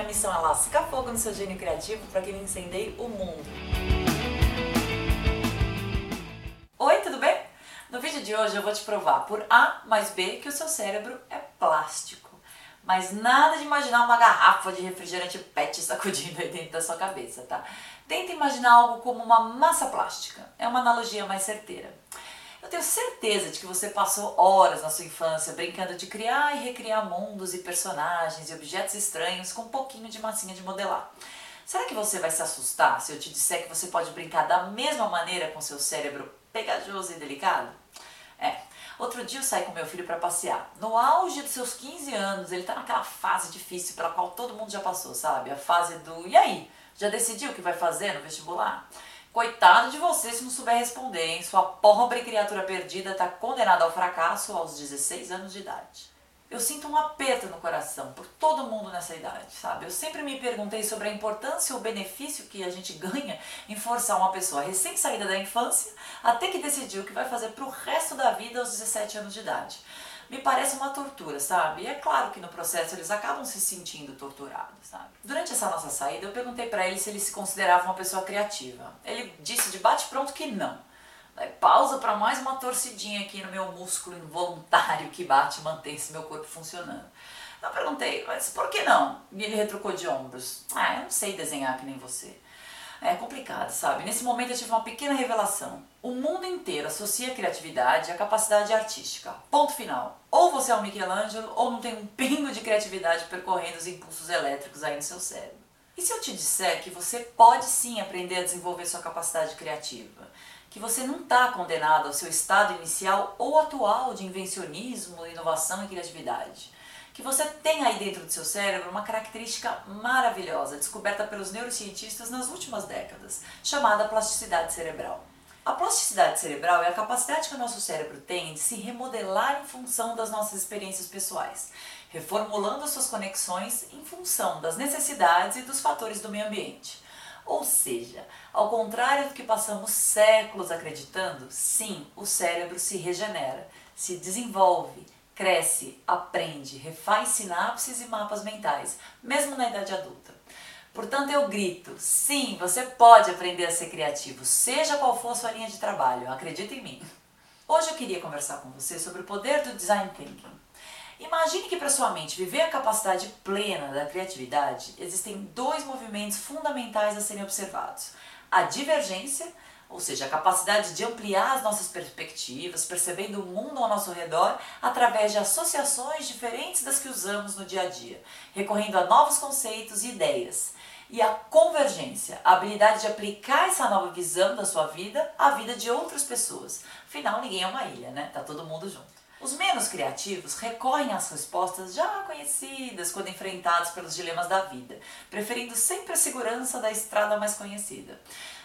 minha missão é lascar fogo no seu gênio criativo para que ele incendeie o mundo. Oi, tudo bem? No vídeo de hoje eu vou te provar por A mais B que o seu cérebro é plástico. Mas nada de imaginar uma garrafa de refrigerante PET sacudindo aí dentro da sua cabeça, tá? Tenta imaginar algo como uma massa plástica. É uma analogia mais certeira. Eu tenho certeza de que você passou horas na sua infância brincando de criar e recriar mundos e personagens e objetos estranhos com um pouquinho de massinha de modelar. Será que você vai se assustar se eu te disser que você pode brincar da mesma maneira com seu cérebro pegajoso e delicado? É. Outro dia eu saí com meu filho para passear. No auge dos seus 15 anos, ele tá naquela fase difícil pela qual todo mundo já passou, sabe? A fase do e aí? Já decidiu o que vai fazer no vestibular? Coitado de você se não souber responder, hein? Sua pobre criatura perdida está condenada ao fracasso aos 16 anos de idade. Eu sinto um aperto no coração por todo mundo nessa idade, sabe? Eu sempre me perguntei sobre a importância e o benefício que a gente ganha em forçar uma pessoa recém-saída da infância até que decidiu o que vai fazer para o resto da vida aos 17 anos de idade me parece uma tortura, sabe? E é claro que no processo eles acabam se sentindo torturados, sabe? Durante essa nossa saída, eu perguntei para ele se ele se considerava uma pessoa criativa. Ele disse de bate-pronto que não. Pausa para mais uma torcidinha aqui no meu músculo involuntário que bate e mantém esse meu corpo funcionando. Eu perguntei, mas por que não? E ele retrucou de ombros. Ah, eu não sei desenhar que nem você. É complicado, sabe? Nesse momento eu tive uma pequena revelação. O mundo inteiro associa a criatividade à capacidade artística. Ponto final. Ou você é um Michelangelo ou não tem um pingo de criatividade percorrendo os impulsos elétricos aí no seu cérebro. E se eu te disser que você pode sim aprender a desenvolver sua capacidade criativa? Que você não está condenado ao seu estado inicial ou atual de invencionismo, inovação e criatividade? Que você tem aí dentro do seu cérebro uma característica maravilhosa descoberta pelos neurocientistas nas últimas décadas, chamada plasticidade cerebral. A plasticidade cerebral é a capacidade que o nosso cérebro tem de se remodelar em função das nossas experiências pessoais, reformulando as suas conexões em função das necessidades e dos fatores do meio ambiente. Ou seja, ao contrário do que passamos séculos acreditando, sim, o cérebro se regenera, se desenvolve, cresce, aprende, refaz sinapses e mapas mentais, mesmo na idade adulta. Portanto, eu grito: sim, você pode aprender a ser criativo, seja qual for a sua linha de trabalho, acredita em mim. Hoje eu queria conversar com você sobre o poder do design thinking. Imagine que para sua mente viver a capacidade plena da criatividade, existem dois movimentos fundamentais a serem observados: a divergência ou seja, a capacidade de ampliar as nossas perspectivas, percebendo o mundo ao nosso redor através de associações diferentes das que usamos no dia a dia, recorrendo a novos conceitos e ideias. E a convergência, a habilidade de aplicar essa nova visão da sua vida à vida de outras pessoas. Afinal, ninguém é uma ilha, né? Tá todo mundo junto. Os menos criativos recorrem às respostas já conhecidas quando enfrentados pelos dilemas da vida, preferindo sempre a segurança da estrada mais conhecida.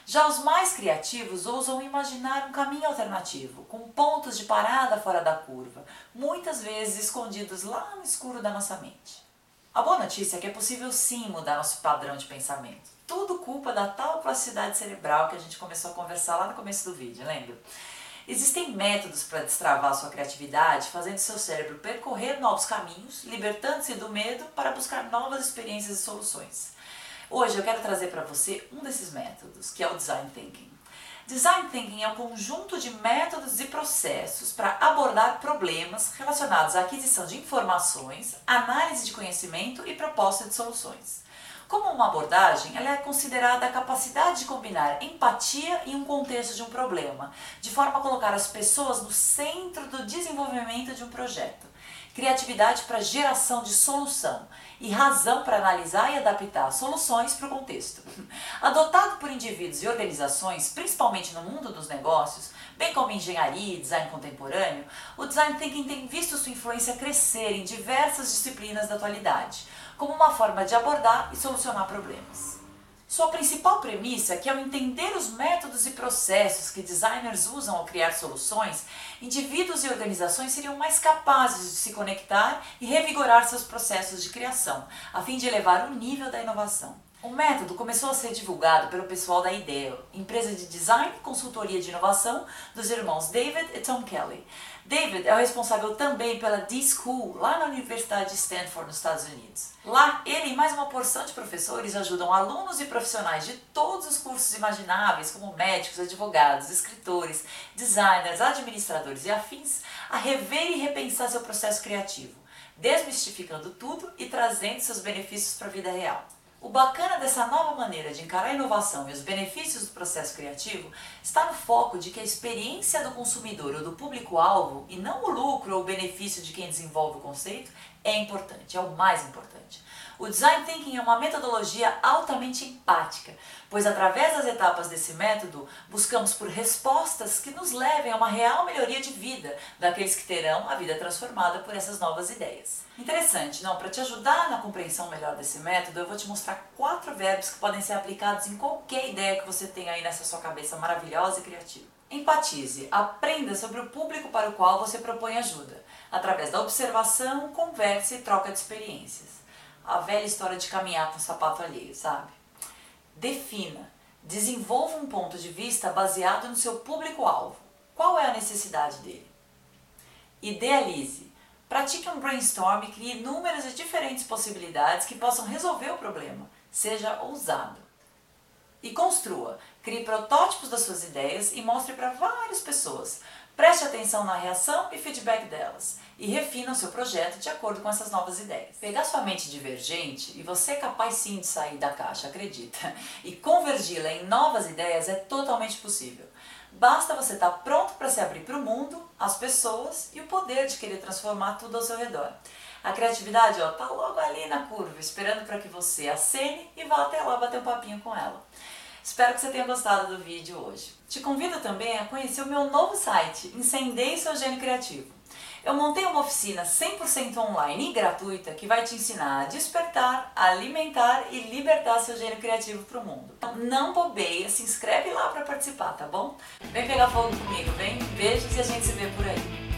Já os mais criativos ousam imaginar um caminho alternativo, com pontos de parada fora da curva, muitas vezes escondidos lá no escuro da nossa mente. A boa notícia é que é possível sim mudar nosso padrão de pensamento. Tudo culpa da tal plasticidade cerebral que a gente começou a conversar lá no começo do vídeo, lembra? Existem métodos para destravar sua criatividade, fazendo seu cérebro percorrer novos caminhos, libertando-se do medo para buscar novas experiências e soluções. Hoje eu quero trazer para você um desses métodos, que é o Design Thinking. Design Thinking é um conjunto de métodos e processos para abordar problemas relacionados à aquisição de informações, análise de conhecimento e proposta de soluções. Como uma abordagem, ela é considerada a capacidade de combinar empatia e um contexto de um problema, de forma a colocar as pessoas no centro do desenvolvimento de um projeto. Criatividade para geração de solução e razão para analisar e adaptar soluções para o contexto. Adotado por indivíduos e organizações, principalmente no mundo dos negócios, bem como engenharia e design contemporâneo, o design thinking tem visto sua influência crescer em diversas disciplinas da atualidade como uma forma de abordar e solucionar problemas. Sua principal premissa é que, ao entender os métodos e processos que designers usam ao criar soluções, indivíduos e organizações seriam mais capazes de se conectar e revigorar seus processos de criação, a fim de elevar o nível da inovação. O método começou a ser divulgado pelo pessoal da IDEO, empresa de design e consultoria de inovação dos irmãos David e Tom Kelly. David é o responsável também pela D-School, lá na Universidade de Stanford, nos Estados Unidos. Lá, ele e mais uma porção de professores ajudam alunos e profissionais de todos os cursos imagináveis, como médicos, advogados, escritores, designers, administradores e afins, a rever e repensar seu processo criativo, desmistificando tudo e trazendo seus benefícios para a vida real. O bacana dessa nova maneira de encarar a inovação e os benefícios do processo criativo está no foco de que a experiência do consumidor ou do público-alvo, e não o lucro ou o benefício de quem desenvolve o conceito, é importante, é o mais importante. O design thinking é uma metodologia altamente empática, pois através das etapas desse método buscamos por respostas que nos levem a uma real melhoria de vida daqueles que terão a vida transformada por essas novas ideias. Interessante, não? Para te ajudar na compreensão melhor desse método, eu vou te mostrar quatro verbos que podem ser aplicados em qualquer ideia que você tenha aí nessa sua cabeça maravilhosa e criativa. Empatize, aprenda sobre o público para o qual você propõe ajuda, através da observação, conversa e troca de experiências a velha história de caminhar com o sapato alheio, sabe? Defina, desenvolva um ponto de vista baseado no seu público-alvo. Qual é a necessidade dele? Idealize. Pratique um brainstorm e crie inúmeras e diferentes possibilidades que possam resolver o problema. Seja ousado. E construa. Crie protótipos das suas ideias e mostre para várias pessoas. Preste atenção na reação e feedback delas e refina o seu projeto de acordo com essas novas ideias. Pegar sua mente divergente, e você é capaz sim de sair da caixa, acredita, e convergi-la em novas ideias é totalmente possível. Basta você estar pronto para se abrir para o mundo, as pessoas e o poder de querer transformar tudo ao seu redor. A criatividade ó, tá logo ali na curva, esperando para que você acene e vá até lá bater um papinho com ela. Espero que você tenha gostado do vídeo hoje. Te convido também a conhecer o meu novo site, Incendeie Seu Gênio Criativo. Eu montei uma oficina 100% online e gratuita que vai te ensinar a despertar, alimentar e libertar seu gênio criativo para o mundo. Então, não bobeia, se inscreve lá para participar, tá bom? Vem pegar fogo comigo, vem? Beijos e a gente se vê por aí.